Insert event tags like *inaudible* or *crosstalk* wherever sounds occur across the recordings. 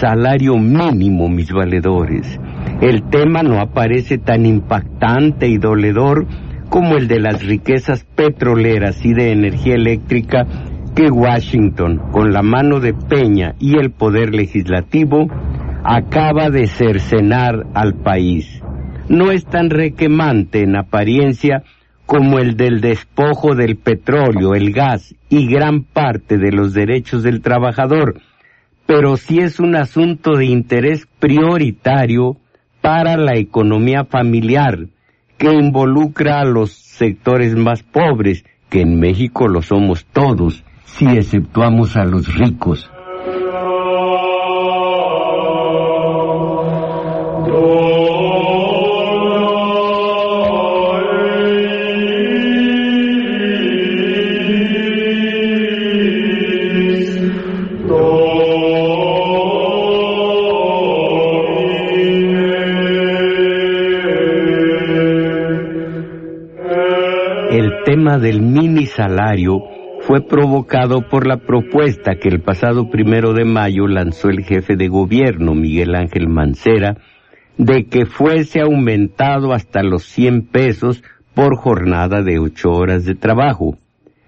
Salario mínimo, mis valedores. El tema no aparece tan impactante y doledor como el de las riquezas petroleras y de energía eléctrica que Washington, con la mano de Peña y el poder legislativo, acaba de cercenar al país. No es tan requemante en apariencia como el del despojo del petróleo, el gas y gran parte de los derechos del trabajador, pero sí es un asunto de interés prioritario para la economía familiar, que involucra a los sectores más pobres, que en México lo somos todos, si exceptuamos a los ricos. Del mini salario fue provocado por la propuesta que el pasado primero de mayo lanzó el jefe de gobierno, Miguel Ángel Mancera, de que fuese aumentado hasta los 100 pesos por jornada de ocho horas de trabajo.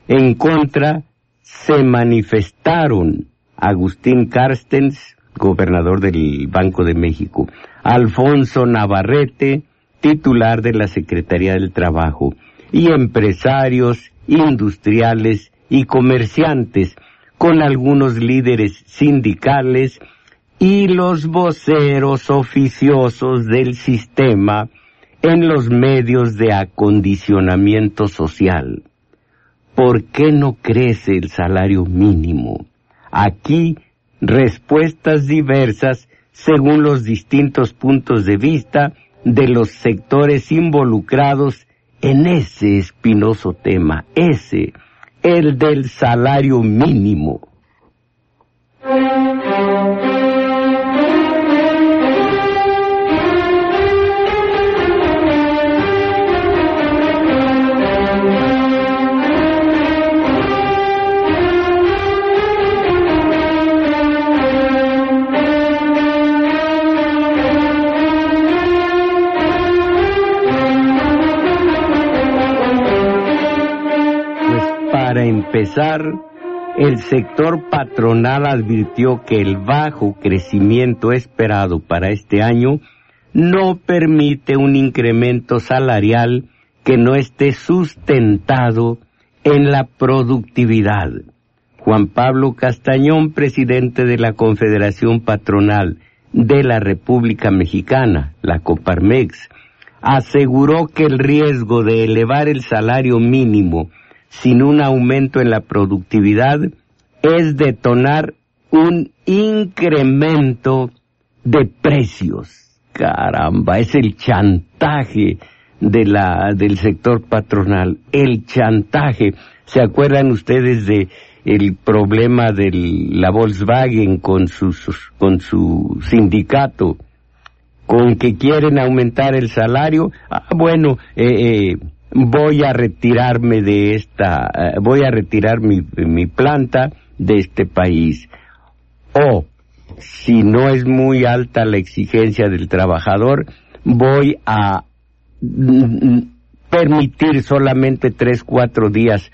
En contra, se manifestaron Agustín Carstens, gobernador del Banco de México, Alfonso Navarrete, titular de la Secretaría del Trabajo, y empresarios, industriales y comerciantes, con algunos líderes sindicales y los voceros oficiosos del sistema en los medios de acondicionamiento social. ¿Por qué no crece el salario mínimo? Aquí, respuestas diversas según los distintos puntos de vista de los sectores involucrados en ese espinoso tema, ese, el del salario mínimo. Empezar, el sector patronal advirtió que el bajo crecimiento esperado para este año no permite un incremento salarial que no esté sustentado en la productividad. Juan Pablo Castañón, presidente de la Confederación Patronal de la República Mexicana, la Coparmex, aseguró que el riesgo de elevar el salario mínimo sin un aumento en la productividad es detonar un incremento de precios. Caramba, es el chantaje de la, del sector patronal, el chantaje. ¿Se acuerdan ustedes de el problema de la Volkswagen con sus, con su sindicato? con que quieren aumentar el salario, ah, bueno, eh, eh, voy a retirarme de esta, eh, voy a retirar mi, mi planta de este país. O, si no es muy alta la exigencia del trabajador, voy a mm, permitir solamente tres, cuatro días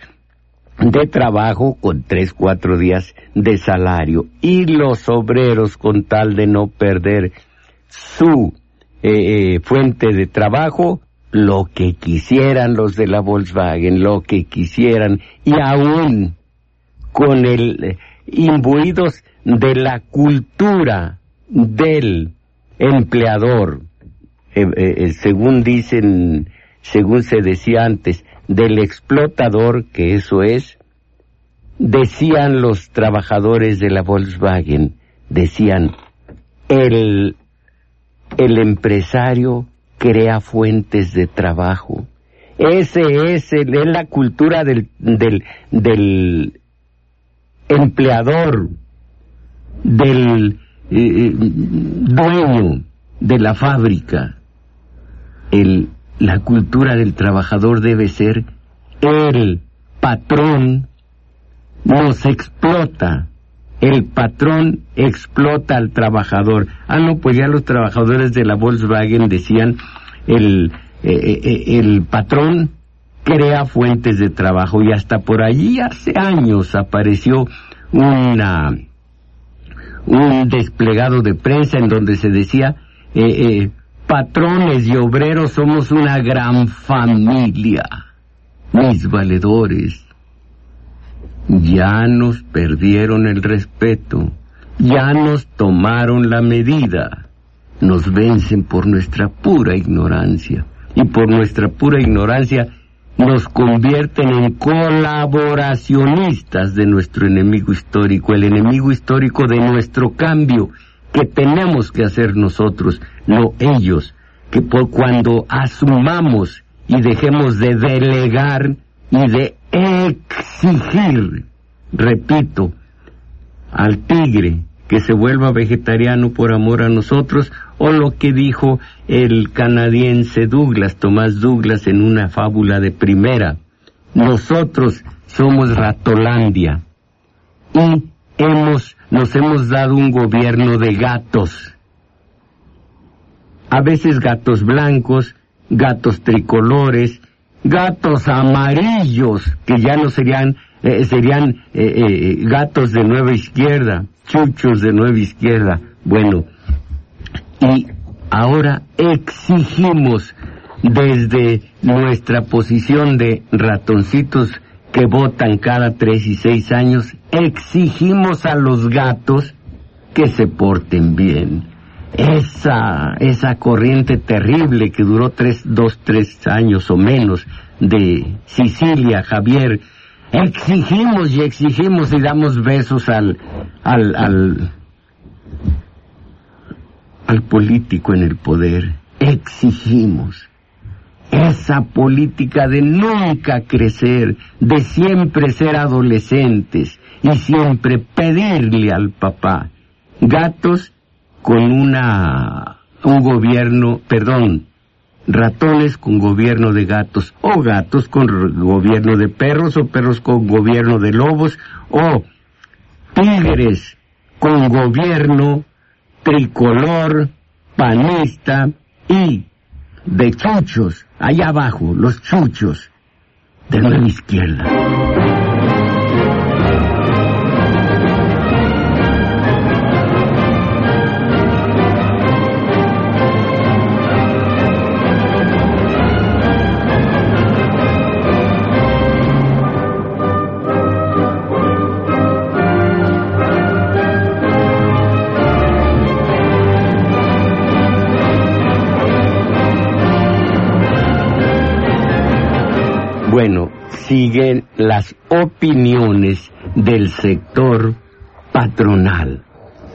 de trabajo con tres, cuatro días de salario. Y los obreros, con tal de no perder su eh, eh, fuente de trabajo, lo que quisieran los de la Volkswagen, lo que quisieran, y aún con el eh, imbuidos de la cultura del empleador, según dicen, según se decía antes, del explotador, que eso es, decían los trabajadores de la Volkswagen, decían, el, el empresario crea fuentes de trabajo. Ese es, es la cultura del, del, del empleador, del eh, eh, dueño de la fábrica. El, la cultura del trabajador debe ser el patrón nos explota. El patrón explota al trabajador. Ah, no, pues ya los trabajadores de la Volkswagen decían, el, eh, eh, eh, el patrón crea fuentes de trabajo y hasta por allí hace años apareció una un desplegado de prensa en donde se decía patrones y obreros somos una gran familia mis valedores ya nos perdieron el respeto, ya nos tomaron la medida, nos vencen por nuestra pura ignorancia. Y por nuestra pura ignorancia nos convierten en colaboracionistas de nuestro enemigo histórico, el enemigo histórico de nuestro cambio que tenemos que hacer nosotros, no ellos, que por cuando asumamos y dejemos de delegar y de exigir, repito, al tigre que se vuelva vegetariano por amor a nosotros, o lo que dijo el canadiense Douglas, Tomás Douglas, en una fábula de primera. Nosotros somos Ratolandia y hemos, nos hemos dado un gobierno de gatos. A veces gatos blancos, gatos tricolores, gatos amarillos, que ya no serían, eh, serían eh, eh, gatos de nueva izquierda, chuchos de nueva izquierda. Bueno, y ahora exigimos desde nuestra posición de ratoncitos que votan cada tres y seis años, exigimos a los gatos que se porten bien esa, esa corriente terrible que duró tres, dos, tres años o menos de Sicilia, Javier, exigimos y exigimos y damos besos al, al, al, al político en el poder. Exigimos esa política de nunca crecer, de siempre ser adolescentes y siempre pedirle al papá. Gatos con una un gobierno, perdón, ratones con gobierno de gatos, o gatos con gobierno de perros, o perros con gobierno de lobos, o tigres con gobierno tricolor, panista y de chuchos, allá abajo, los chuchos de la izquierda. Bueno, siguen las opiniones del sector patronal.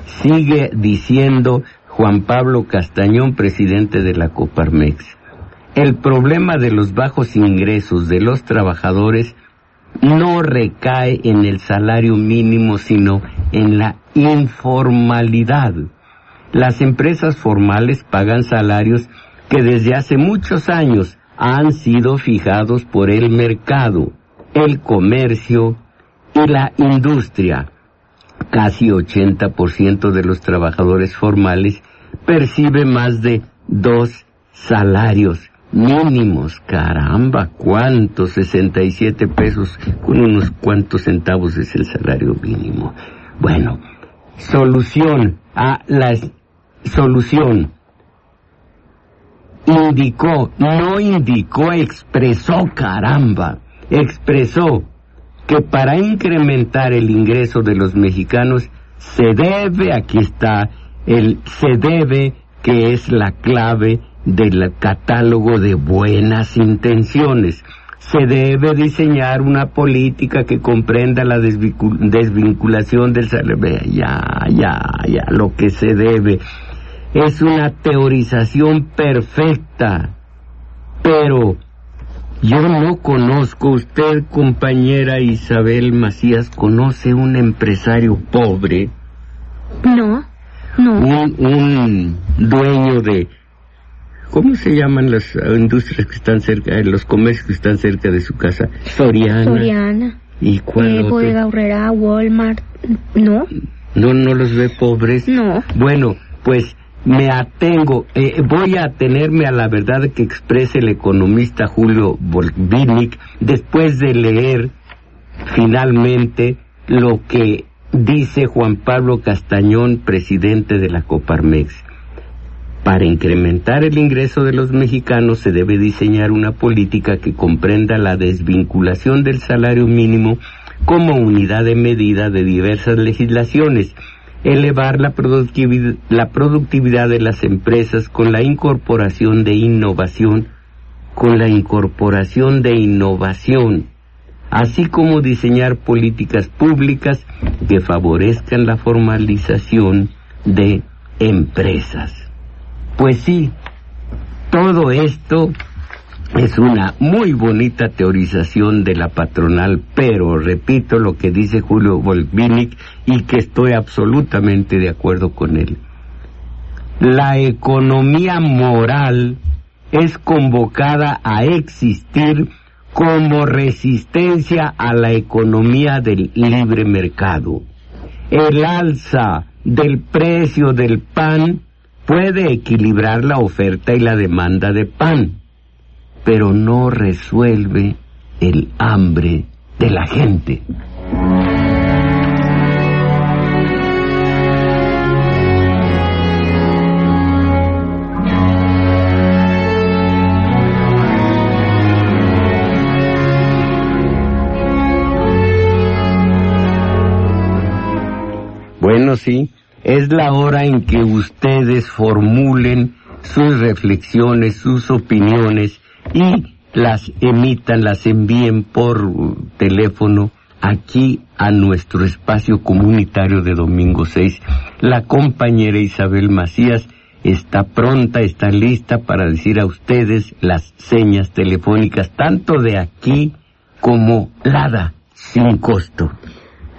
Sigue diciendo Juan Pablo Castañón, presidente de la Coparmex. El problema de los bajos ingresos de los trabajadores no recae en el salario mínimo, sino en la informalidad. Las empresas formales pagan salarios que desde hace muchos años han sido fijados por el mercado, el comercio y la industria. Casi 80% de los trabajadores formales percibe más de dos salarios mínimos, caramba, ¿cuántos? 67 pesos con unos cuantos centavos es el salario mínimo. Bueno, solución a la solución. Indicó, no indicó, expresó, caramba, expresó que para incrementar el ingreso de los mexicanos se debe, aquí está, el se debe, que es la clave del catálogo de buenas intenciones. Se debe diseñar una política que comprenda la desvinculación del. Ya, ya, ya, lo que se debe. Es una teorización perfecta. Pero yo no conozco, usted compañera Isabel Macías, ¿conoce un empresario pobre? No, no. Un, dueño de... ¿Cómo se llaman las industrias que están cerca, los comercios que están cerca de su casa? Soriana. Soriana. ¿Y cuál eh, Bodega Urrera, Walmart, ¿no? ¿No, no los ve pobres? No. Bueno, pues me atengo, eh, voy a atenerme a la verdad que expresa el economista Julio Volvinic después de leer finalmente lo que dice Juan Pablo Castañón, presidente de la Coparmex. Para incrementar el ingreso de los mexicanos se debe diseñar una política que comprenda la desvinculación del salario mínimo como unidad de medida de diversas legislaciones elevar la productividad, de las empresas con la incorporación de innovación, con la incorporación de innovación, así como diseñar políticas públicas que favorezcan la formalización de empresas. Pues sí, todo esto es una muy bonita teorización de la patronal, pero repito lo que dice Julio Volvinic y que estoy absolutamente de acuerdo con él. La economía moral es convocada a existir como resistencia a la economía del libre mercado. El alza del precio del pan puede equilibrar la oferta y la demanda de pan pero no resuelve el hambre de la gente. Bueno, sí, es la hora en que ustedes formulen sus reflexiones, sus opiniones y las emitan, las envíen por teléfono aquí a nuestro espacio comunitario de domingo 6. La compañera Isabel Macías está pronta, está lista para decir a ustedes las señas telefónicas, tanto de aquí como LADA, sin costo.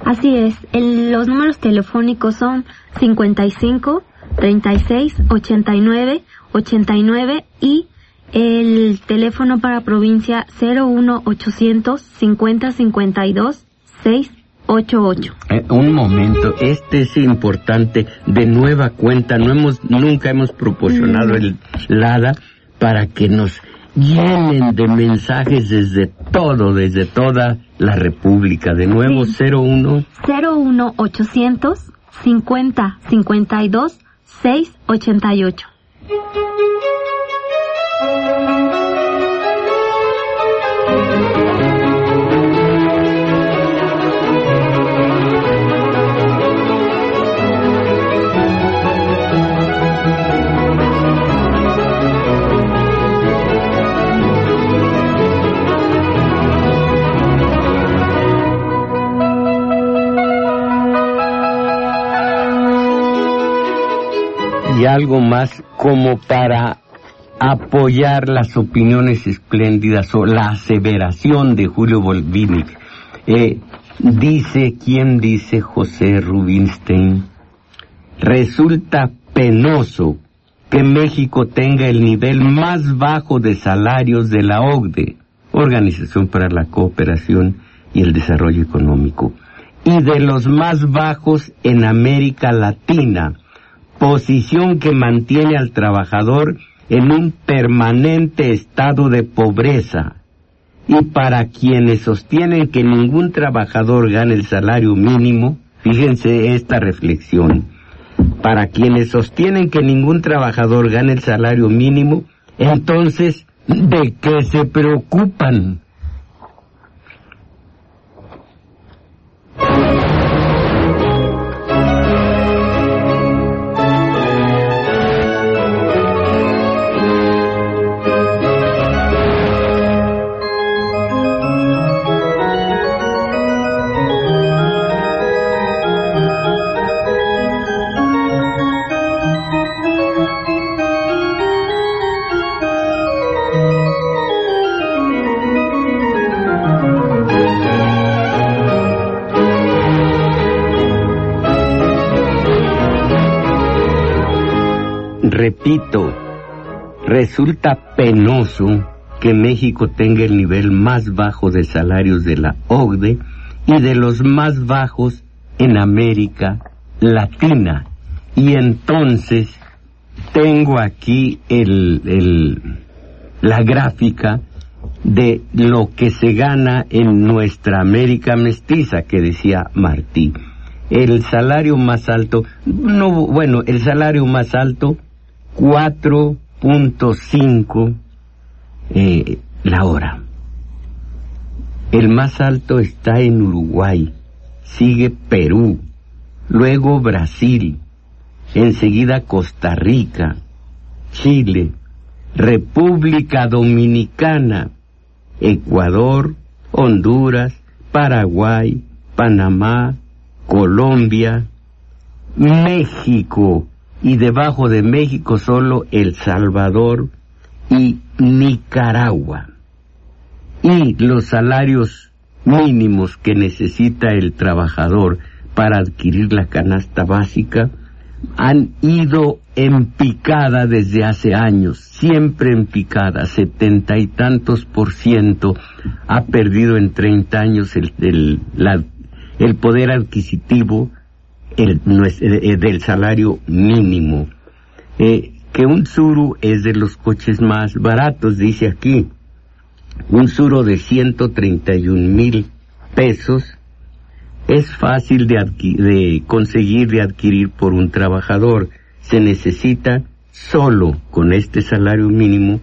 Así es, los números telefónicos son 55 36 89 89 y el teléfono para provincia 01800 50 52 688. un momento, este es importante, de nueva cuenta, no hemos, nunca hemos proporcionado el LADA para que nos llenen de mensajes desde todo, desde toda la República. De nuevo, 01 01 800 50 52 688. Y algo más como para apoyar las opiniones espléndidas o la aseveración de Julio Volvinic. Eh, dice, ¿quién dice José Rubinstein? Resulta penoso que México tenga el nivel más bajo de salarios de la OCDE, Organización para la Cooperación y el Desarrollo Económico, y de los más bajos en América Latina, posición que mantiene al trabajador en un permanente estado de pobreza. Y para quienes sostienen que ningún trabajador gane el salario mínimo, fíjense esta reflexión, para quienes sostienen que ningún trabajador gane el salario mínimo, entonces, ¿de qué se preocupan? Repito, resulta penoso que México tenga el nivel más bajo de salarios de la OCDE y de los más bajos en América Latina. Y entonces tengo aquí el, la gráfica de lo que se gana en nuestra América mestiza que decía Martí. El salario más alto, no, bueno, el salario más alto 4.5 eh, la hora. El más alto está en Uruguay, sigue Perú, luego Brasil, enseguida Costa Rica, Chile, República Dominicana, Ecuador, Honduras, Paraguay, Panamá, Colombia, México, y debajo de México solo El Salvador y Nicaragua. Y los salarios mínimos que necesita el trabajador para adquirir la canasta básica han ido en picada desde hace años, siempre en picada, setenta y tantos por ciento ha perdido en treinta años el, el, el poder adquisitivo el, eh, del salario mínimo. Eh, que un suru es de los coches más baratos, dice aquí. Un suru de 131 mil pesos es fácil de, de conseguir, de adquirir por un trabajador. Se necesita solo con este salario mínimo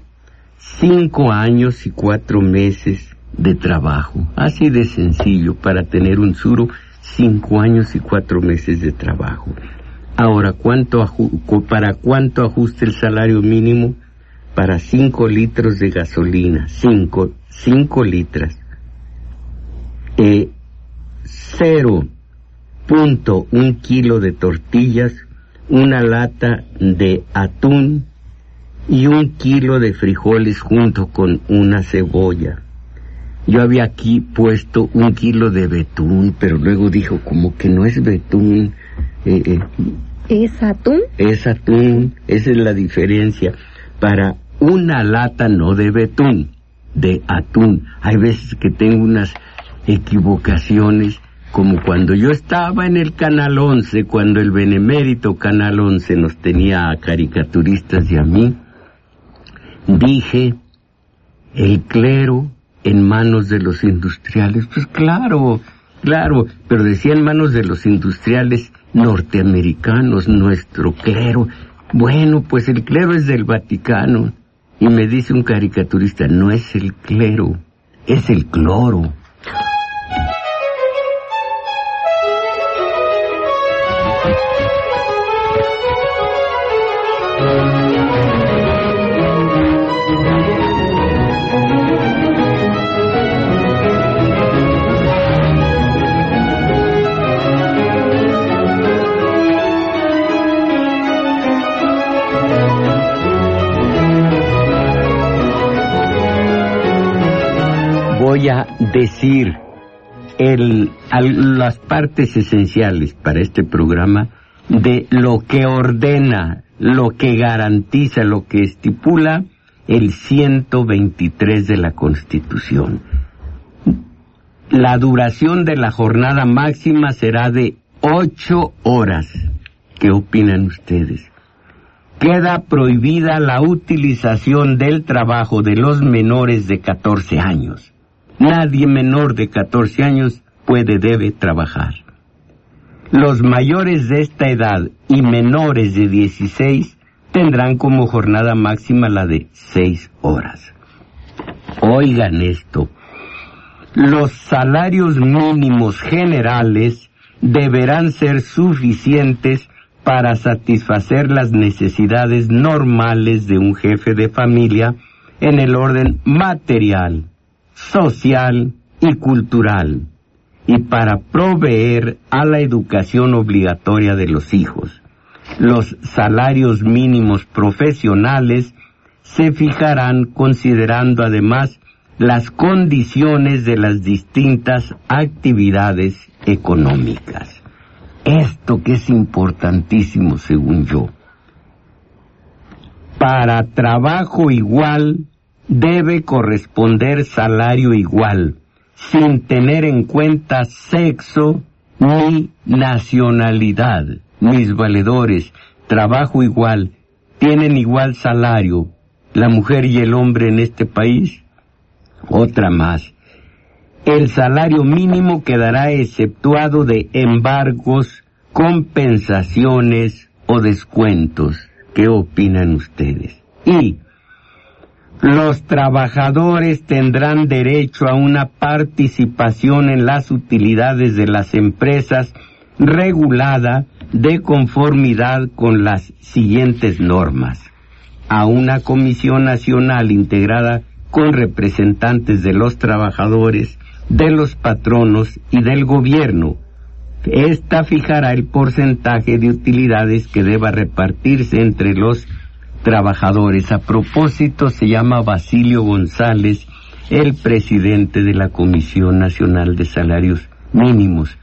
cinco años y cuatro meses de trabajo. Así de sencillo para tener un suru cinco años y cuatro meses de trabajo. Ahora, ¿cuánto ¿para cuánto ajusta el salario mínimo? Para cinco litros de gasolina, cinco, cinco litros. Eh, cero punto un kilo de tortillas, una lata de atún y un kilo de frijoles junto con una cebolla. Yo había aquí puesto un kilo de betún, pero luego dijo como que no es betún. Eh, eh, ¿Es atún? Es atún, esa es la diferencia. Para una lata no de betún, de atún. Hay veces que tengo unas equivocaciones, como cuando yo estaba en el Canal 11, cuando el benemérito Canal 11 nos tenía a caricaturistas y a mí, dije, el clero en manos de los industriales. Pues claro, claro, pero decía en manos de los industriales norteamericanos, nuestro clero. Bueno, pues el clero es del Vaticano. Y me dice un caricaturista, no es el clero, es el cloro. Voy a decir las partes esenciales para este programa de lo que ordena, lo que garantiza, lo que estipula el 123 de la Constitución. La duración de la jornada máxima será de ocho horas. ¿Qué opinan ustedes? queda prohibida la utilización del trabajo de los menores de 14 años. Nadie menor de 14 años puede, debe trabajar. Los mayores de esta edad y menores de 16 tendrán como jornada máxima la de 6 horas. Oigan esto, los salarios mínimos generales deberán ser suficientes para satisfacer las necesidades normales de un jefe de familia en el orden material, social y cultural, y para proveer a la educación obligatoria de los hijos. Los salarios mínimos profesionales se fijarán considerando además las condiciones de las distintas actividades económicas. Esto que es importantísimo según yo. Para trabajo igual debe corresponder salario igual, sin tener en cuenta sexo ni nacionalidad. Mis valedores, trabajo igual, tienen igual salario, la mujer y el hombre en este país. Otra más, el salario mínimo quedará exceptuado de embargos, compensaciones o descuentos. ¿Qué opinan ustedes? Y los trabajadores tendrán derecho a una participación en las utilidades de las empresas regulada de conformidad con las siguientes normas. A una comisión nacional integrada con representantes de los trabajadores, de los patronos y del gobierno. Esta fijará el porcentaje de utilidades que deba repartirse entre los trabajadores. A propósito, se llama Basilio González, el presidente de la Comisión Nacional de Salarios Mínimos.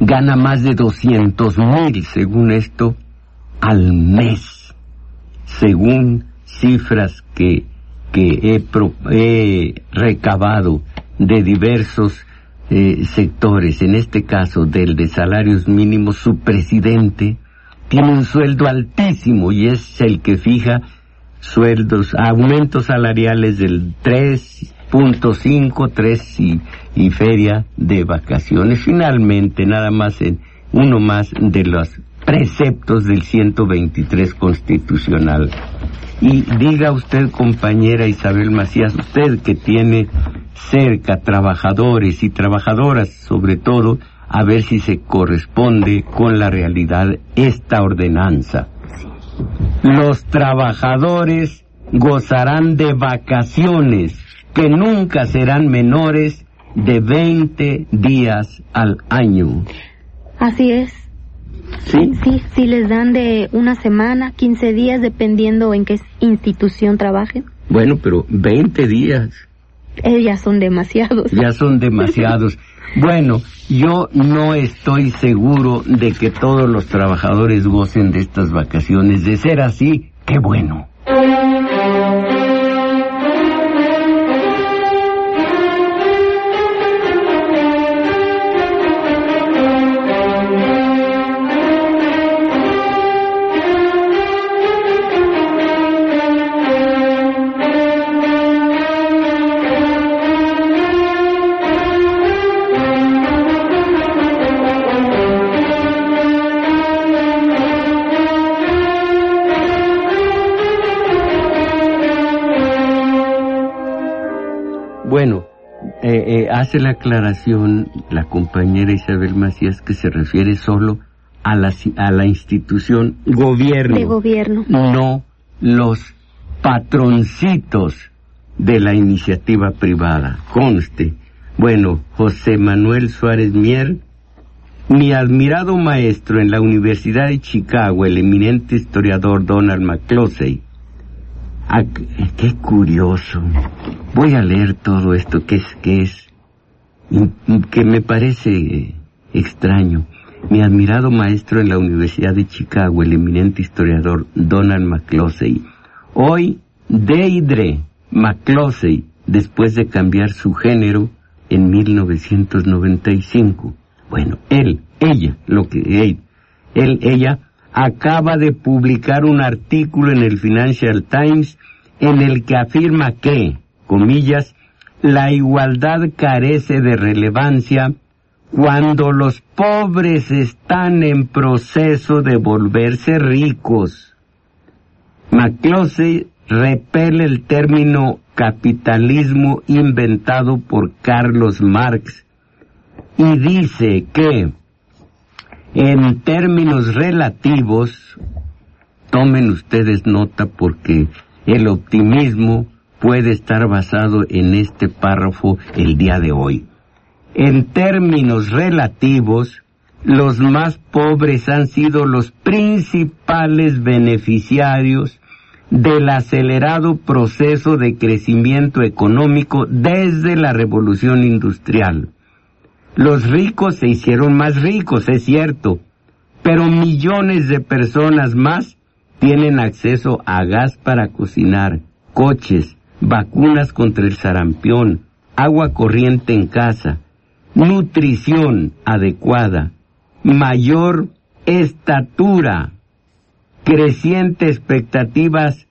Gana más de 200 mil, según esto, al mes, según cifras que, que he recabado de diversos eh, sectores, en este caso del de salarios mínimos, su presidente tiene un sueldo altísimo y es el que fija sueldos, aumentos salariales del 3.5, 3 y, y feria de vacaciones. Finalmente, nada más en uno más de los preceptos del 123 constitucional. Y diga usted, compañera Isabel Macías, usted que tiene cerca trabajadores y trabajadoras sobre todo, a ver si se corresponde con la realidad esta ordenanza. Los trabajadores gozarán de vacaciones que nunca serán menores de 20 días al año. Así es. ¿Sí? Sí, sí les dan de una semana, 15 días, dependiendo en qué institución trabajen. Bueno, pero 20 días. Eh, ya son demasiados. Ya son demasiados. *laughs* Bueno, yo no estoy seguro de que todos los trabajadores gocen de estas vacaciones. De ser así, qué bueno. Hace la aclaración la compañera Isabel Macías que se refiere solo a la, a la institución gobierno. De gobierno. No los patroncitos de la iniciativa privada. Conste. Bueno, José Manuel Suárez Mier, mi admirado maestro en la Universidad de Chicago, el eminente historiador Donald McCloskey, Ah, qué curioso. Voy a leer todo esto que es, que es, que me parece extraño. Mi admirado maestro en la Universidad de Chicago, el eminente historiador Donald McCloskey, hoy Deidre McCloskey, después de cambiar su género en 1995. Bueno, él, ella, lo que él, él, ella acaba de publicar un artículo en el Financial Times en el que afirma que, comillas, la igualdad carece de relevancia cuando los pobres están en proceso de volverse ricos. McCloskey repele el término capitalismo inventado por Carlos Marx y dice que en términos relativos, tomen ustedes nota porque el optimismo puede estar basado en este párrafo el día de hoy. En términos relativos, los más pobres han sido los principales beneficiarios del acelerado proceso de crecimiento económico desde la revolución industrial. Los ricos se hicieron más ricos, es cierto, pero millones de personas más tienen acceso a gas para cocinar, coches, vacunas contra el sarampión, agua corriente en casa, nutrición adecuada, mayor estatura, creciente expectativas,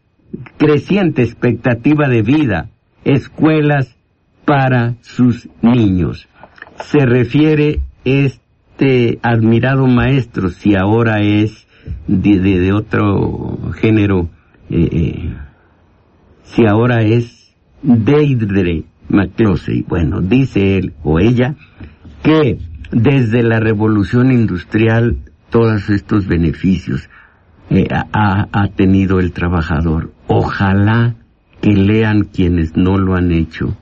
creciente expectativa de vida, escuelas para sus niños. Se refiere este admirado maestro, si ahora es de, otro género, eh, eh, si ahora es Deidre McCloskey. Bueno, dice él o ella que desde la revolución industrial todos estos beneficios eh, ha, ha tenido el trabajador. Ojalá que lean quienes no lo han hecho.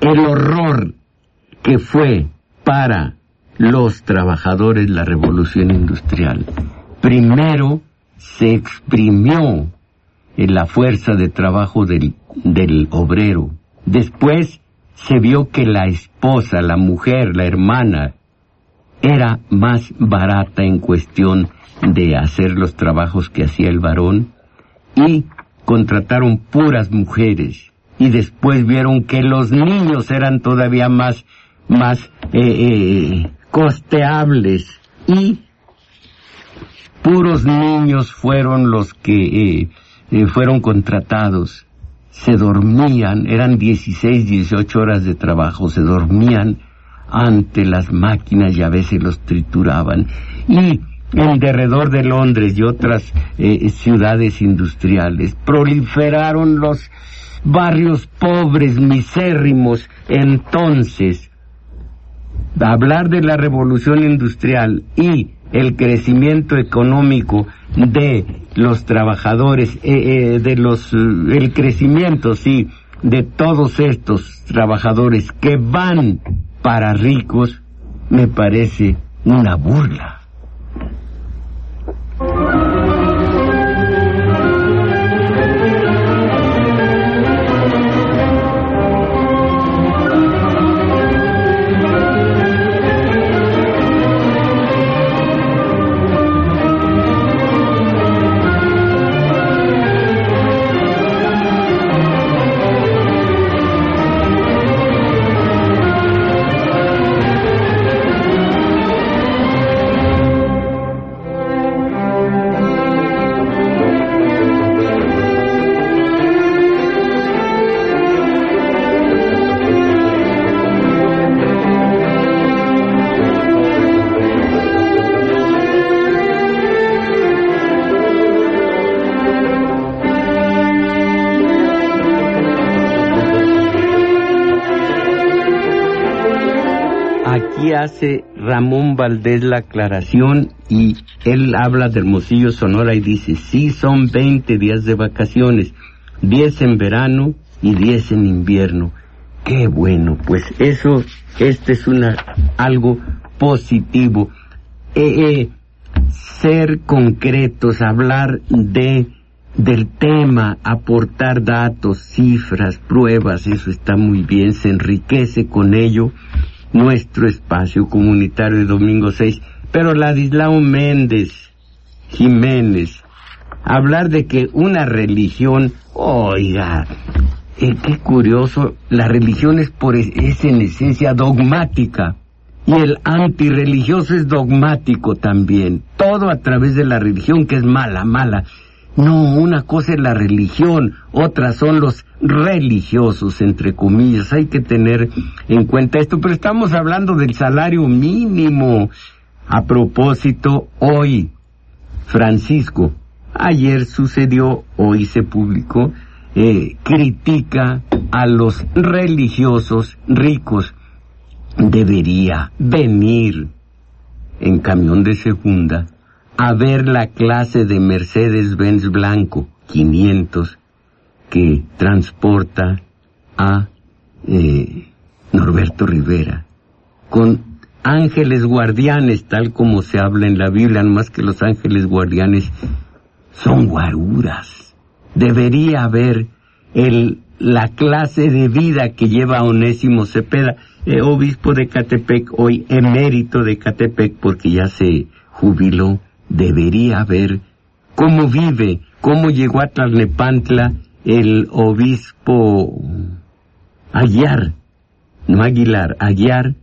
El horror que fue para los trabajadores la revolución industrial. Primero se exprimió la fuerza de trabajo del, del obrero. Después se vio que la esposa, la mujer, la hermana, era más barata en cuestión de hacer los trabajos que hacía el varón y contrataron puras mujeres y después vieron que los niños eran todavía más más eh, eh, costeables y puros niños fueron los que eh, fueron contratados se dormían, eran 16, 18 horas de trabajo, se dormían ante las máquinas y a veces los trituraban. Y en derredor de Londres y otras eh, ciudades industriales proliferaron los barrios pobres, misérrimos. Entonces, hablar de la revolución industrial y el crecimiento económico de los trabajadores, eh, eh, de los, el crecimiento, sí, de todos estos trabajadores que van para ricos, me parece una burla. Valdés la aclaración y él habla de Hermosillo, Sonora y dice, sí son 20 días de vacaciones, 10 en verano y 10 en invierno. Qué bueno, pues eso, este es una, algo positivo. Eh, eh, ser concretos, hablar de, del tema, aportar datos, cifras, pruebas, eso está muy bien, se enriquece con ello nuestro espacio comunitario de domingo 6. Pero Ladislao Méndez Jiménez, hablar de que una religión, oiga, eh, qué curioso, la religión es, por, es en esencia dogmática Y el antirreligioso es dogmático también. Todo a través de la religión que es mala, mala. No, una cosa es la religión, otra son los religiosos, entre comillas. Hay que tener en cuenta esto, pero estamos hablando del salario mínimo. A propósito, hoy, Francisco, ayer sucedió, hoy se publicó, eh, critica a los religiosos ricos. Debería venir en camión de segunda a ver la clase de Mercedes-Benz blanco 500 que transporta a eh, Norberto Rivera con ángeles guardianes, tal como se habla en la Biblia, más que los ángeles guardianes son guaruras. Debería haber el, la clase de vida que lleva Onésimo Cepeda, eh, obispo de Catepec, hoy emérito de Catepec, porque ya se jubiló debería ver cómo vive, cómo llegó a Tlalnepantla el obispo Aguiar, no Aguilar, Aguiar,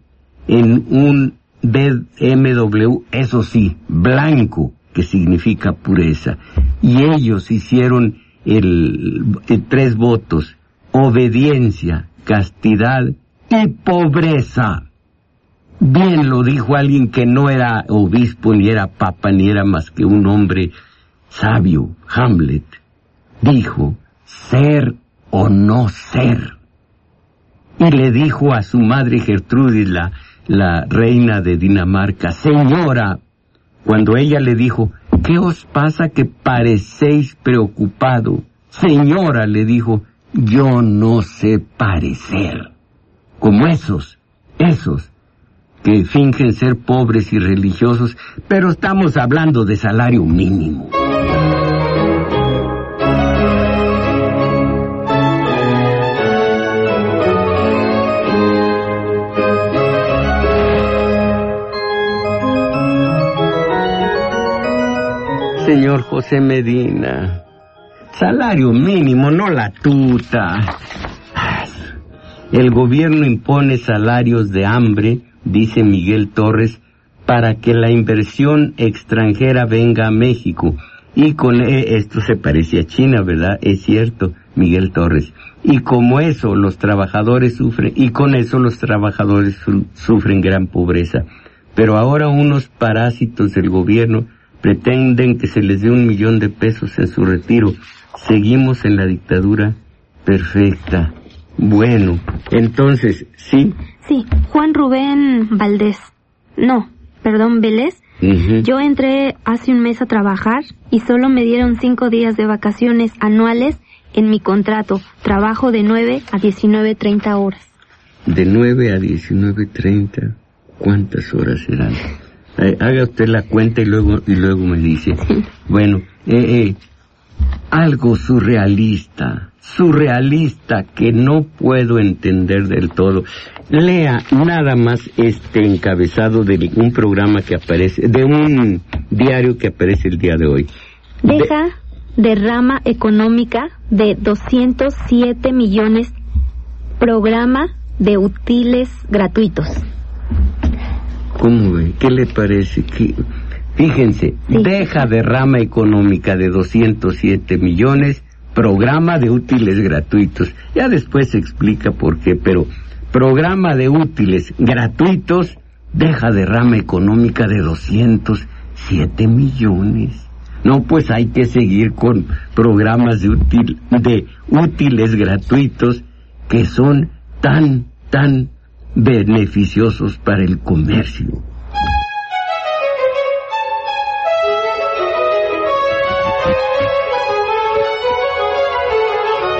en un BMW, eso sí, blanco, que significa pureza. Y ellos hicieron el, tres votos, obediencia, castidad y pobreza. Bien lo dijo alguien que no era obispo, ni era papa, ni era más que un hombre sabio, Hamlet. Dijo, ser o no ser. Y le dijo a su madre Gertrudis, la, la reina de Dinamarca, señora, cuando ella le dijo, ¿qué os pasa que parecéis preocupado? Señora, le dijo, yo no sé parecer. Como esos, esos que fingen ser pobres y religiosos, pero estamos hablando de salario mínimo. Señor José Medina, salario mínimo, no la tuta. El gobierno impone salarios de hambre dice Miguel Torres, para que la inversión extranjera venga a México. Y con e, esto se parece a China, ¿verdad? Es cierto, Miguel Torres. Y como eso los trabajadores sufren, y con eso los trabajadores sufren gran pobreza. Pero ahora unos parásitos del gobierno pretenden que se les dé un millón de pesos en su retiro. Seguimos en la dictadura perfecta. Bueno, entonces, ¿sí? Sí, Juan Rubén Valdés. No, perdón, Vélez. Yo entré hace un mes a trabajar y solo me dieron cinco días de vacaciones anuales en mi contrato. Trabajo de 9 a 19.30 horas. De 9 a 19.30, ¿cuántas horas serán? Eh, haga usted la cuenta y luego, y luego me dice. Bueno, eh, eh, algo surrealista, surrealista que no puedo entender del todo. Lea nada más este encabezado de un programa que aparece, de un diario que aparece el día de hoy. Deja de rama económica de 207 millones programa de útiles gratuitos. ¿Cómo ve? ¿Qué le parece? Fíjense, deja de rama económica de 207 millones, programa de útiles gratuitos. Ya después se explica por qué, pero programa de útiles gratuitos deja de rama económica de 207 millones. No, pues hay que seguir con programas de, de útiles gratuitos que son tan, tan beneficiosos para el comercio.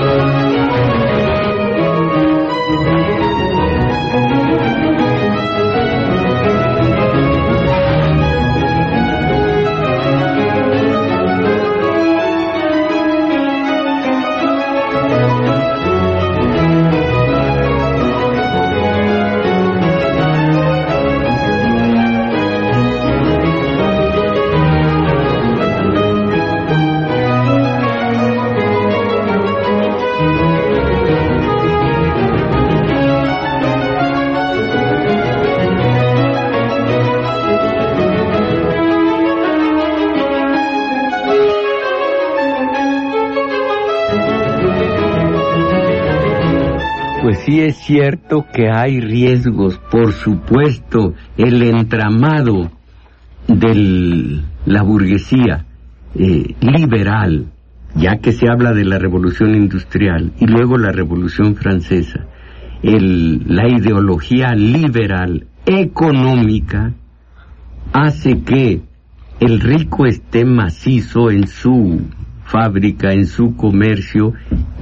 Thank you. Cierto que hay riesgos, por supuesto, el entramado de la burguesía eh, liberal, ya que se habla de la revolución industrial y luego la revolución francesa, la ideología liberal económica hace que el rico esté macizo en su fábrica, en su comercio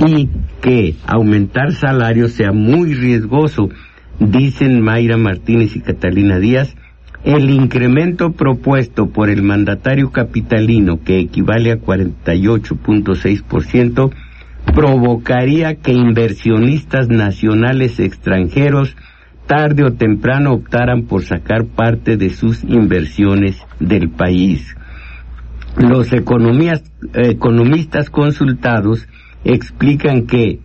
y que aumentar salarios sea muy riesgoso. Dicen Mayra Martínez y Catalina Díaz, el incremento propuesto por el mandatario capitalino, que equivale a 48.6%, provocaría que inversionistas nacionales extranjeros tarde o temprano optaran por sacar parte de sus inversiones del país. Los economistas consultados explican que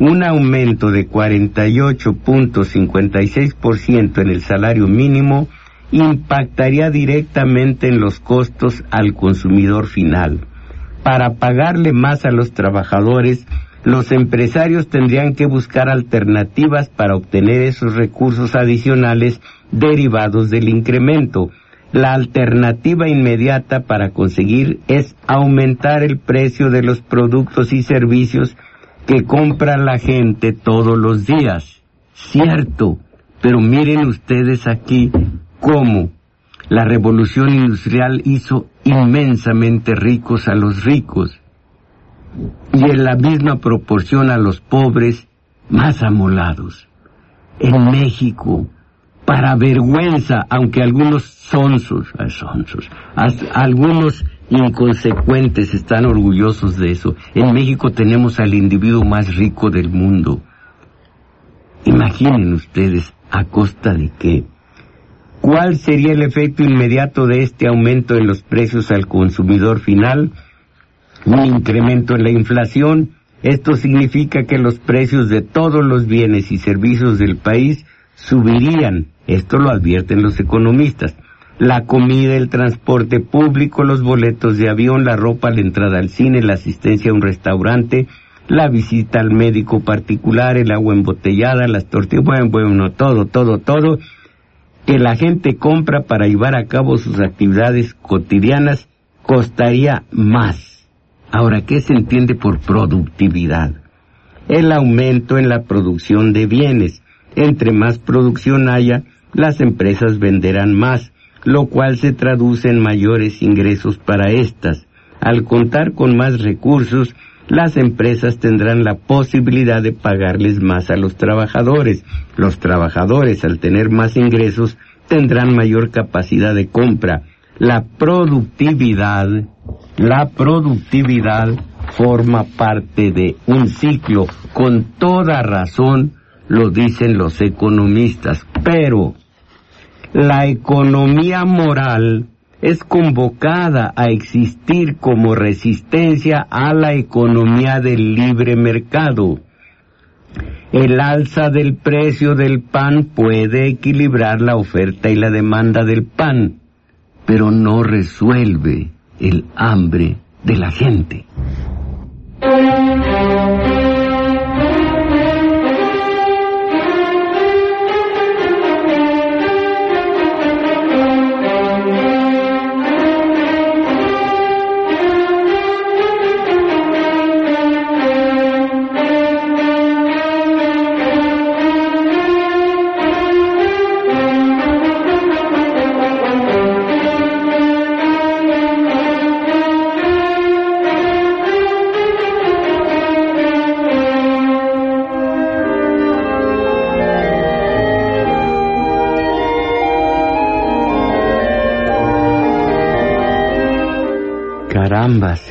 un aumento de 48.56% en el salario mínimo impactaría directamente en los costos al consumidor final. Para pagarle más a los trabajadores, los empresarios tendrían que buscar alternativas para obtener esos recursos adicionales derivados del incremento. La alternativa inmediata para conseguir es aumentar el precio de los productos y servicios que compra la gente todos los días. Cierto, pero miren ustedes aquí cómo la revolución industrial hizo inmensamente ricos a los ricos y en la misma proporción a los pobres más amolados. En México, para vergüenza, aunque algunos sonsos, sonsos, algunos inconsecuentes están orgullosos de eso. En México tenemos al individuo más rico del mundo. Imaginen ustedes a costa de qué. ¿Cuál sería el efecto inmediato de este aumento en los precios al consumidor final? Un incremento en la inflación. Esto significa que los precios de todos los bienes y servicios del país subirían. Esto lo advierten los economistas la comida, el transporte público, los boletos de avión, la ropa, la entrada al cine, la asistencia a un restaurante, la visita al médico particular, el agua embotellada, las tortillas, bueno, bueno, todo, todo, todo, que la gente compra para llevar a cabo sus actividades cotidianas costaría más. Ahora, ¿qué se entiende por productividad? El aumento en la producción de bienes. Entre más producción haya, las empresas venderán más lo cual se traduce en mayores ingresos para estas. Al contar con más recursos, las empresas tendrán la posibilidad de pagarles más a los trabajadores. Los trabajadores, al tener más ingresos, tendrán mayor capacidad de compra. La productividad, la productividad forma parte de un ciclo. Con toda razón lo dicen los economistas. Pero la economía moral es convocada a existir como resistencia a la economía del libre mercado. El alza del precio del pan puede equilibrar la oferta y la demanda del pan, pero no resuelve el hambre de la gente.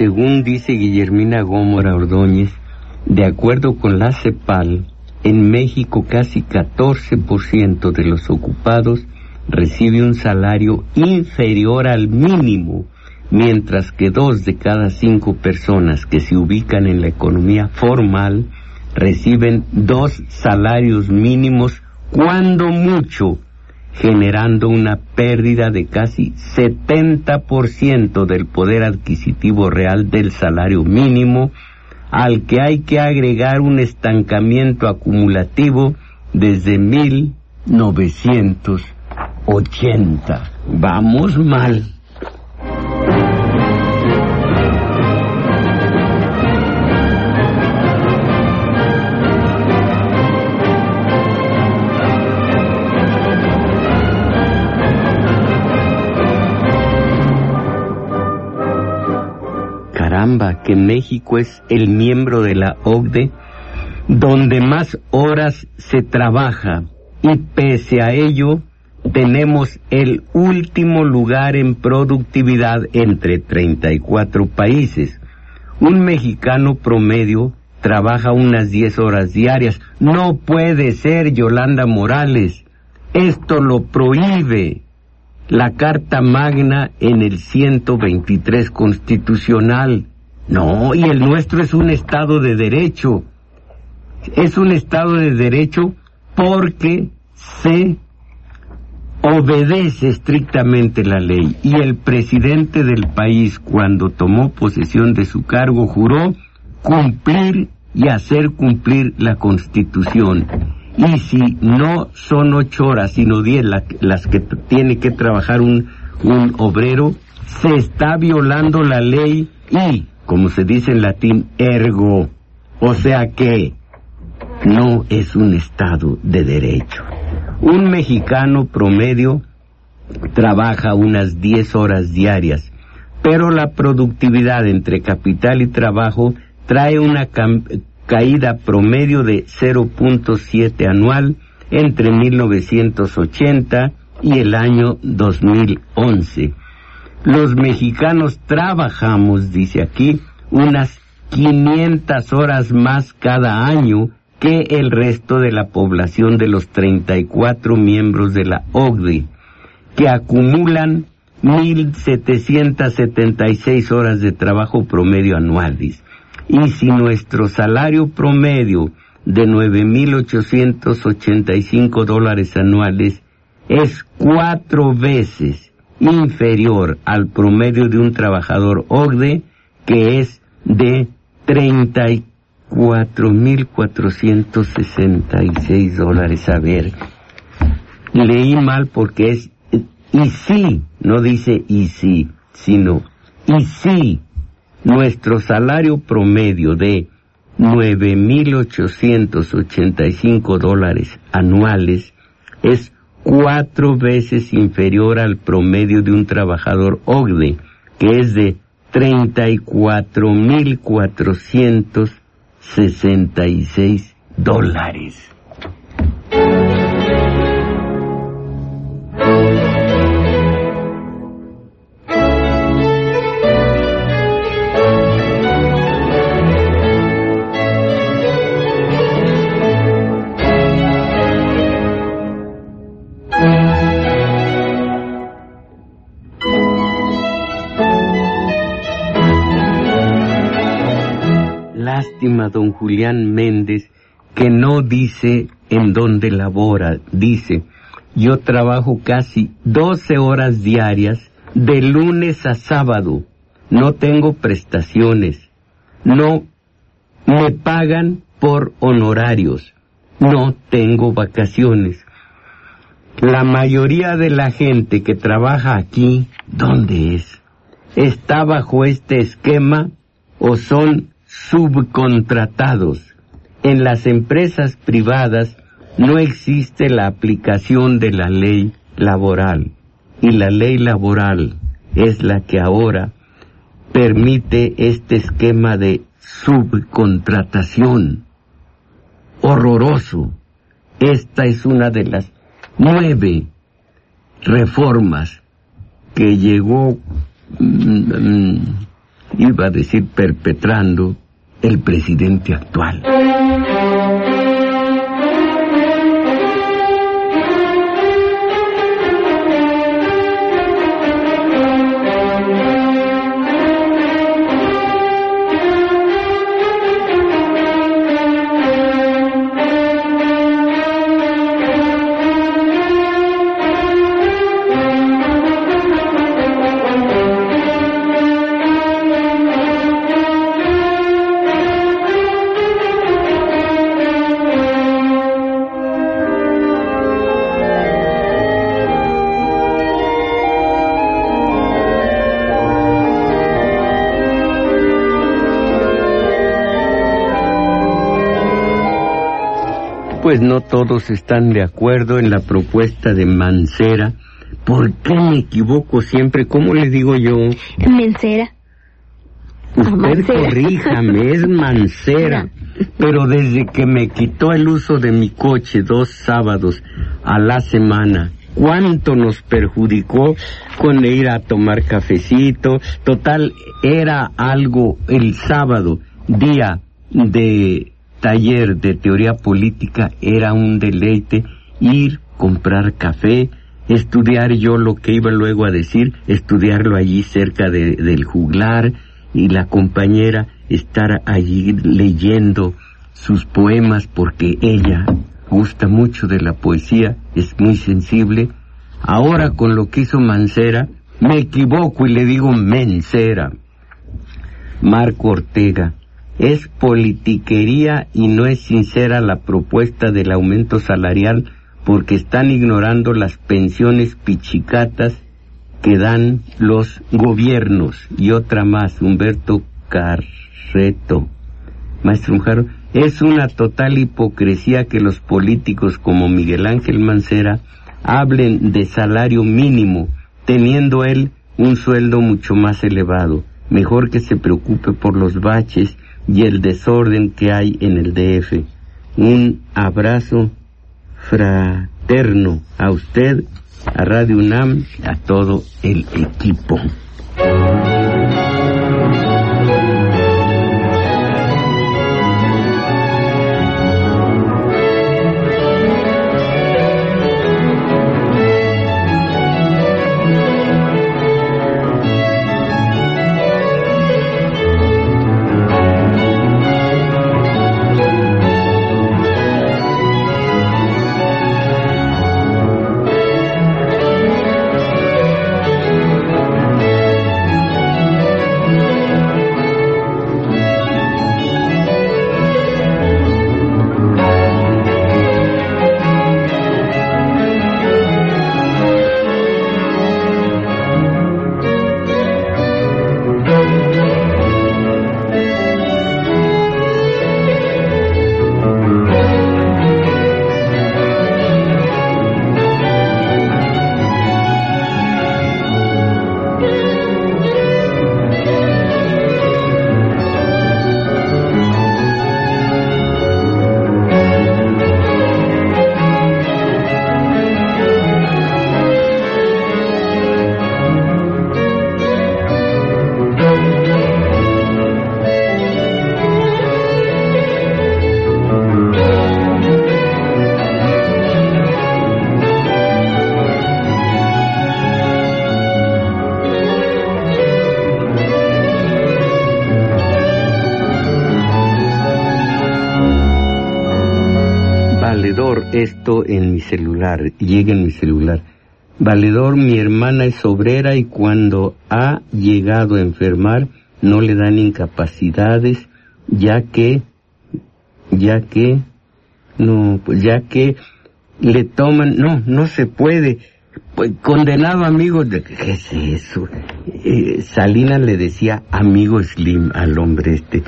Según dice Guillermina Gómora Ordóñez, de acuerdo con la CEPAL, en México casi 14% de los ocupados recibe un salario inferior al mínimo, mientras que dos de cada cinco personas que se ubican en la economía formal reciben dos salarios mínimos, cuando mucho, generando una pérdida de casi 70% del poder adquisitivo real del salario mínimo, al que hay que agregar un estancamiento acumulativo desde 1980. Vamos mal. Que México es el miembro de la OCDE donde más horas se trabaja y pese a ello tenemos el último lugar en productividad entre 34 países. Un mexicano promedio trabaja unas 10 horas diarias. No puede ser, Yolanda Morales. Esto lo prohíbe la Carta Magna en el 123 constitucional. No, y el nuestro es un Estado de Derecho. Es un Estado de Derecho porque se obedece estrictamente la ley. Y el presidente del país, cuando tomó posesión de su cargo, juró cumplir y hacer cumplir la Constitución. Y si no son ocho horas, sino diez las que tiene que trabajar un, un obrero, se está violando la ley y como se dice en latín, ergo, o sea que no es un Estado de derecho. Un mexicano promedio trabaja unas 10 horas diarias, pero la productividad entre capital y trabajo trae una caída promedio de 0.7 anual entre 1980 y el año 2011 los mexicanos trabajamos, dice aquí, unas 500 horas más cada año que el resto de la población de los 34 miembros de la OCDE, que acumulan 1.776 horas de trabajo promedio anuales. Y si nuestro salario promedio de 9.885 dólares anuales es cuatro veces inferior al promedio de un trabajador OCDE, que es de 34.466 dólares. A ver, leí mal porque es y sí, no dice y sí, sino y sí, nuestro salario promedio de 9.885 dólares anuales es cuatro veces inferior al promedio de un trabajador OCDE, que es de 34.466 dólares. Don Julián Méndez que no dice en dónde labora, dice, yo trabajo casi 12 horas diarias de lunes a sábado, no tengo prestaciones, no me pagan por honorarios, no tengo vacaciones. La mayoría de la gente que trabaja aquí, ¿dónde es? ¿Está bajo este esquema o son subcontratados. En las empresas privadas no existe la aplicación de la ley laboral y la ley laboral es la que ahora permite este esquema de subcontratación. Horroroso. Esta es una de las nueve reformas que llegó, mm, mm, iba a decir perpetrando, el presidente actual. Todos están de acuerdo en la propuesta de Mancera. ¿Por qué me equivoco siempre? ¿Cómo le digo yo? Mencera. Usted corríjame, es Mancera. *laughs* Pero desde que me quitó el uso de mi coche dos sábados a la semana, cuánto nos perjudicó con ir a tomar cafecito. Total, era algo el sábado, día de taller de teoría política, era un deleite ir, comprar café, estudiar yo lo que iba luego a decir, estudiarlo allí cerca de, del juglar y la compañera estar allí leyendo sus poemas porque ella gusta mucho de la poesía, es muy sensible. Ahora con lo que hizo Mancera, me equivoco y le digo Mencera. Marco Ortega, es politiquería y no es sincera la propuesta del aumento salarial porque están ignorando las pensiones pichicatas que dan los gobiernos. Y otra más, Humberto Carreto. Maestro Unjaro, es una total hipocresía que los políticos como Miguel Ángel Mancera hablen de salario mínimo, teniendo él un sueldo mucho más elevado. Mejor que se preocupe por los baches y el desorden que hay en el DF. Un abrazo fraterno a usted, a Radio UNAM, a todo el equipo. Esto en mi celular, llega en mi celular. Valedor, mi hermana es obrera y cuando ha llegado a enfermar no le dan incapacidades, ya que, ya que, no, pues ya que le toman, no, no se puede. Pues, condenado amigo, de, ¿qué es eso? Eh, Salina le decía amigo Slim al hombre este.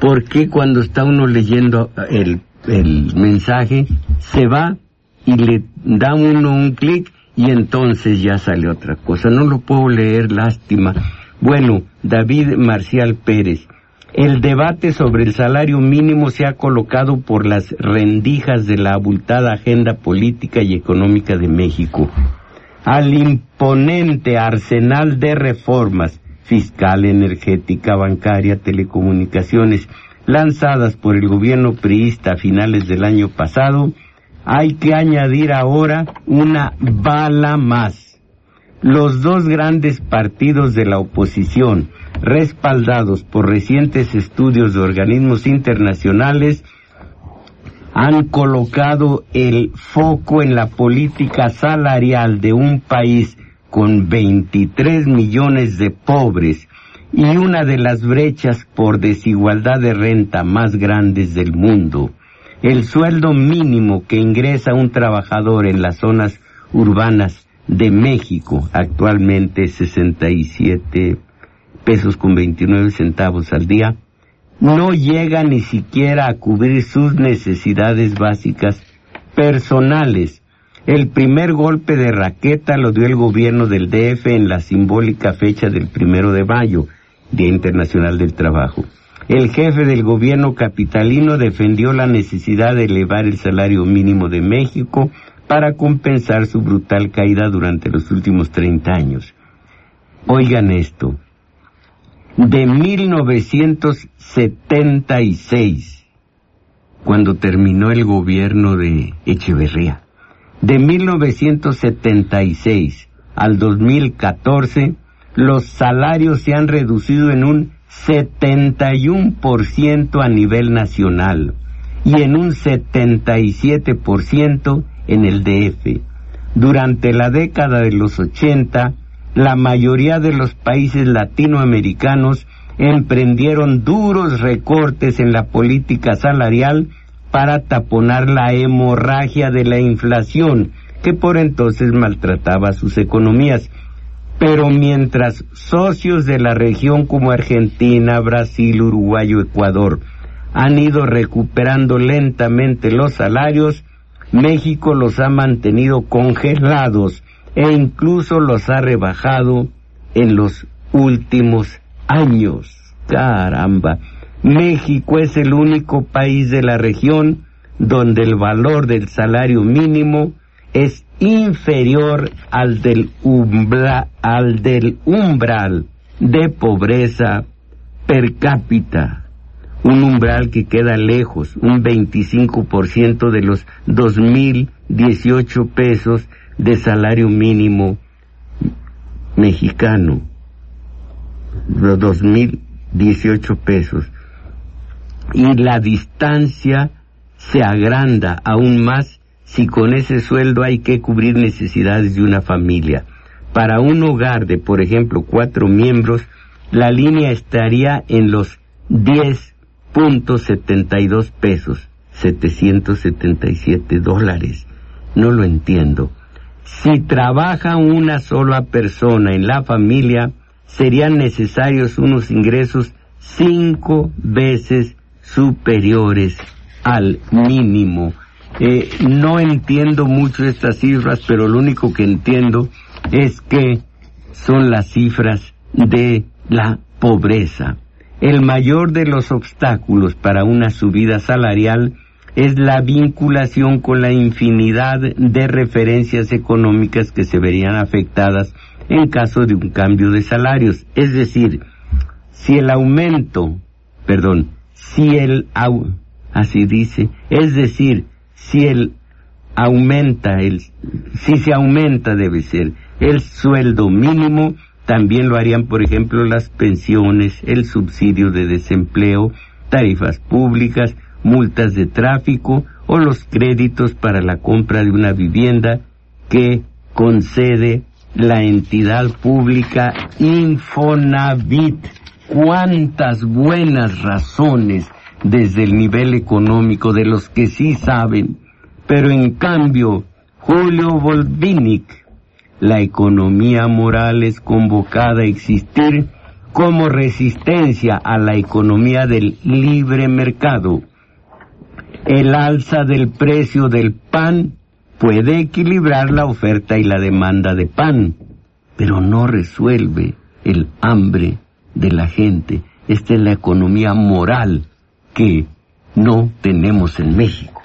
¿Por qué cuando está uno leyendo el el mensaje, se va y le da uno un clic y entonces ya sale otra cosa. No lo puedo leer, lástima. Bueno, David Marcial Pérez. El debate sobre el salario mínimo se ha colocado por las rendijas de la abultada agenda política y económica de México. Al imponente arsenal de reformas fiscal, energética, bancaria, telecomunicaciones, lanzadas por el gobierno priista a finales del año pasado, hay que añadir ahora una bala más. Los dos grandes partidos de la oposición, respaldados por recientes estudios de organismos internacionales, han colocado el foco en la política salarial de un país con 23 millones de pobres y una de las brechas por desigualdad de renta más grandes del mundo. El sueldo mínimo que ingresa un trabajador en las zonas urbanas de México actualmente es 67 pesos con 29 centavos al día, no llega ni siquiera a cubrir sus necesidades básicas personales. El primer golpe de raqueta lo dio el gobierno del DF en la simbólica fecha del primero de mayo, Día Internacional del Trabajo. El jefe del gobierno capitalino defendió la necesidad de elevar el salario mínimo de México para compensar su brutal caída durante los últimos 30 años. Oigan esto, de 1976, cuando terminó el gobierno de Echeverría, de 1976 al 2014, los salarios se han reducido en un 71% a nivel nacional y en un 77% en el DF. Durante la década de los 80, la mayoría de los países latinoamericanos emprendieron duros recortes en la política salarial para taponar la hemorragia de la inflación que por entonces maltrataba sus economías. Pero mientras socios de la región como Argentina, Brasil, Uruguay o Ecuador han ido recuperando lentamente los salarios, México los ha mantenido congelados e incluso los ha rebajado en los últimos años. Caramba, México es el único país de la región donde el valor del salario mínimo es inferior al del, al del umbral de pobreza per cápita, un umbral que queda lejos, un 25% de los 2.018 pesos de salario mínimo mexicano, los 2.018 pesos. Y la distancia se agranda aún más si con ese sueldo hay que cubrir necesidades de una familia. Para un hogar de, por ejemplo, cuatro miembros, la línea estaría en los 10.72 pesos, 777 dólares. No lo entiendo. Si trabaja una sola persona en la familia, serían necesarios unos ingresos cinco veces superiores al mínimo. Eh, no entiendo mucho estas cifras, pero lo único que entiendo es que son las cifras de la pobreza. El mayor de los obstáculos para una subida salarial es la vinculación con la infinidad de referencias económicas que se verían afectadas en caso de un cambio de salarios. Es decir, si el aumento, perdón, si el, así dice, es decir, si el aumenta, el, si se aumenta debe ser el sueldo mínimo, también lo harían, por ejemplo, las pensiones, el subsidio de desempleo, tarifas públicas, multas de tráfico o los créditos para la compra de una vivienda que concede la entidad pública Infonavit. Cuántas buenas razones desde el nivel económico de los que sí saben, pero en cambio Julio Volvinic, la economía moral es convocada a existir como resistencia a la economía del libre mercado. El alza del precio del pan puede equilibrar la oferta y la demanda de pan, pero no resuelve el hambre de la gente. Esta es la economía moral que no tenemos en México.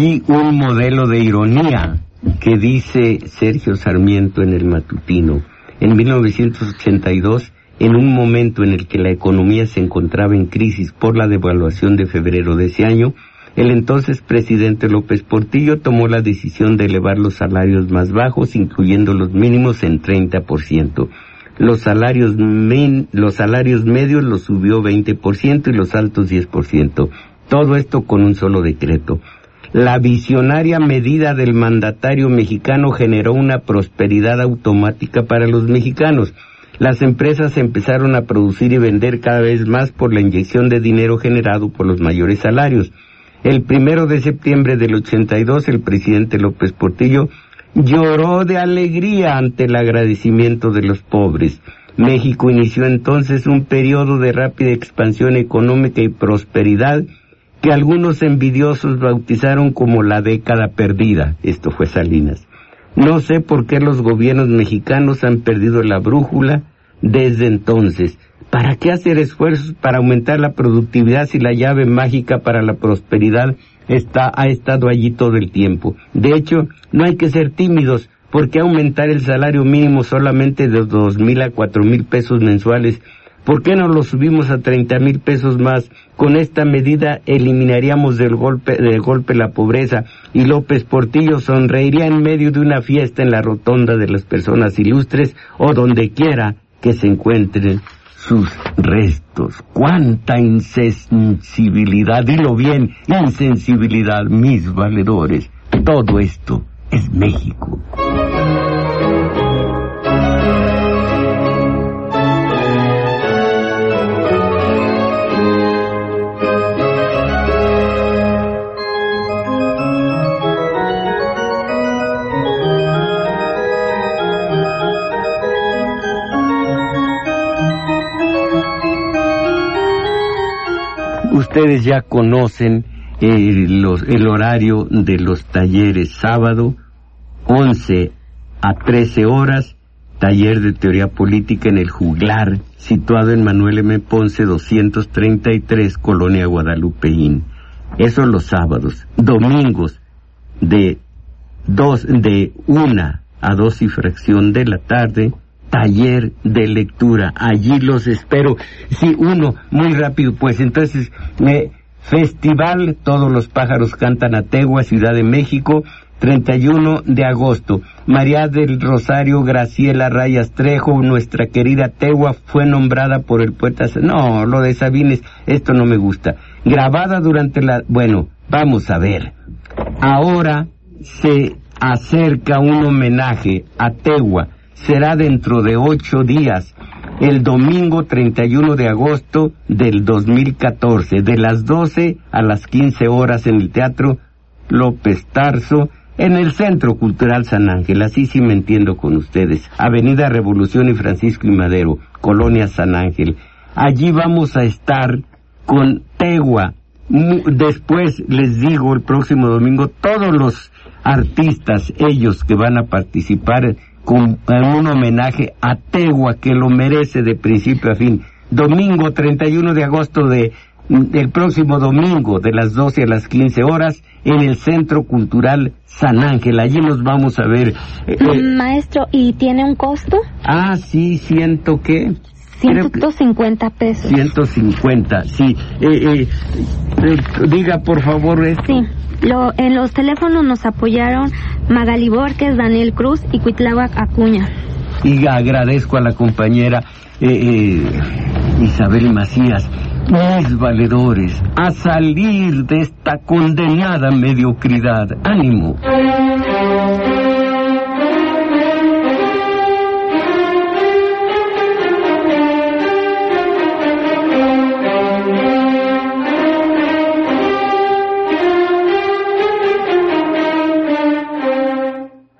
Un modelo de ironía que dice Sergio Sarmiento en el matutino. En 1982, en un momento en el que la economía se encontraba en crisis por la devaluación de febrero de ese año, el entonces presidente López Portillo tomó la decisión de elevar los salarios más bajos, incluyendo los mínimos en 30%. los salarios, los salarios medios los subió 20% y los altos 10%. Todo esto con un solo decreto. La visionaria medida del mandatario mexicano generó una prosperidad automática para los mexicanos. Las empresas empezaron a producir y vender cada vez más por la inyección de dinero generado por los mayores salarios. El primero de septiembre del 82, el presidente López Portillo lloró de alegría ante el agradecimiento de los pobres. México inició entonces un periodo de rápida expansión económica y prosperidad que algunos envidiosos bautizaron como la década perdida. Esto fue Salinas. No sé por qué los gobiernos mexicanos han perdido la brújula desde entonces. ¿Para qué hacer esfuerzos para aumentar la productividad si la llave mágica para la prosperidad está, ha estado allí todo el tiempo. De hecho, no hay que ser tímidos, porque aumentar el salario mínimo solamente de dos mil a cuatro mil pesos mensuales. ¿Por qué no lo subimos a treinta mil pesos más? Con esta medida eliminaríamos del golpe, del golpe la pobreza y López Portillo sonreiría en medio de una fiesta en la rotonda de las personas ilustres o donde quiera que se encuentren sus restos. Cuánta insensibilidad, dilo bien, insensibilidad, mis valedores. Todo esto es México. Ustedes ya conocen eh, el horario de los talleres sábado, 11 a 13 horas, taller de teoría política en el juglar, situado en Manuel M. Ponce 233, Colonia Guadalupeín. Eso los sábados. Domingos, de dos, de una a dos y fracción de la tarde, taller de lectura. Allí los espero. Sí, uno, muy rápido, pues entonces, eh, festival, todos los pájaros cantan a Tegua, Ciudad de México, 31 de agosto. María del Rosario Graciela Rayas Trejo, nuestra querida Tegua, fue nombrada por el poeta. No, lo de Sabines, esto no me gusta. Grabada durante la. Bueno, vamos a ver. Ahora se acerca un homenaje a Tegua será dentro de ocho días, el domingo 31 de agosto del 2014, de las 12 a las 15 horas en el Teatro López Tarso, en el Centro Cultural San Ángel, así sí me entiendo con ustedes, Avenida Revolución y Francisco y Madero, Colonia San Ángel. Allí vamos a estar con Tegua. Después les digo el próximo domingo todos los artistas, ellos que van a participar con un homenaje a Tegua que lo merece de principio a fin. Domingo 31 de agosto de el próximo domingo de las 12 a las 15 horas en el Centro Cultural San Ángel. Allí nos vamos a ver. Eh, eh, Maestro, ¿y tiene un costo? Ah, sí, siento que... 150 pesos. 150, sí. Eh, diga, por favor, esto. Sí. Lo, en los teléfonos nos apoyaron Magali Borges, Daniel Cruz y Cuitláhuac Acuña. Y agradezco a la compañera eh, eh, Isabel Macías, mis valedores, a salir de esta condenada mediocridad. ¡Ánimo!